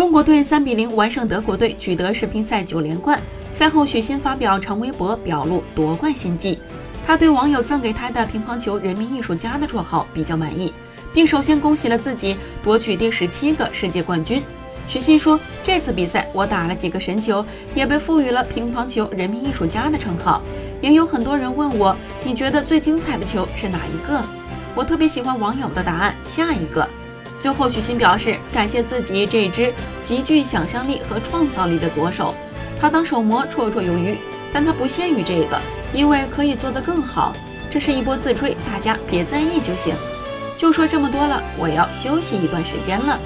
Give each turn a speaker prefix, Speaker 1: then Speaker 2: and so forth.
Speaker 1: 中国队三比零完胜德国队，取得世乒赛九连冠。赛后，许昕发表长微博表露夺冠心迹。他对网友赠给他的“乒乓球人民艺术家”的绰号比较满意，并首先恭喜了自己夺取第十七个世界冠军。许昕说：“这次比赛我打了几个神球，也被赋予了‘乒乓球人民艺术家’的称号。也有很多人问我，你觉得最精彩的球是哪一个？我特别喜欢网友的答案，下一个。”最后，许昕表示感谢自己这只极具想象力和创造力的左手，他当手模绰绰有余，但他不限于这个，因为可以做得更好。这是一波自吹，大家别在意就行。就说这么多了，我要休息一段时间了。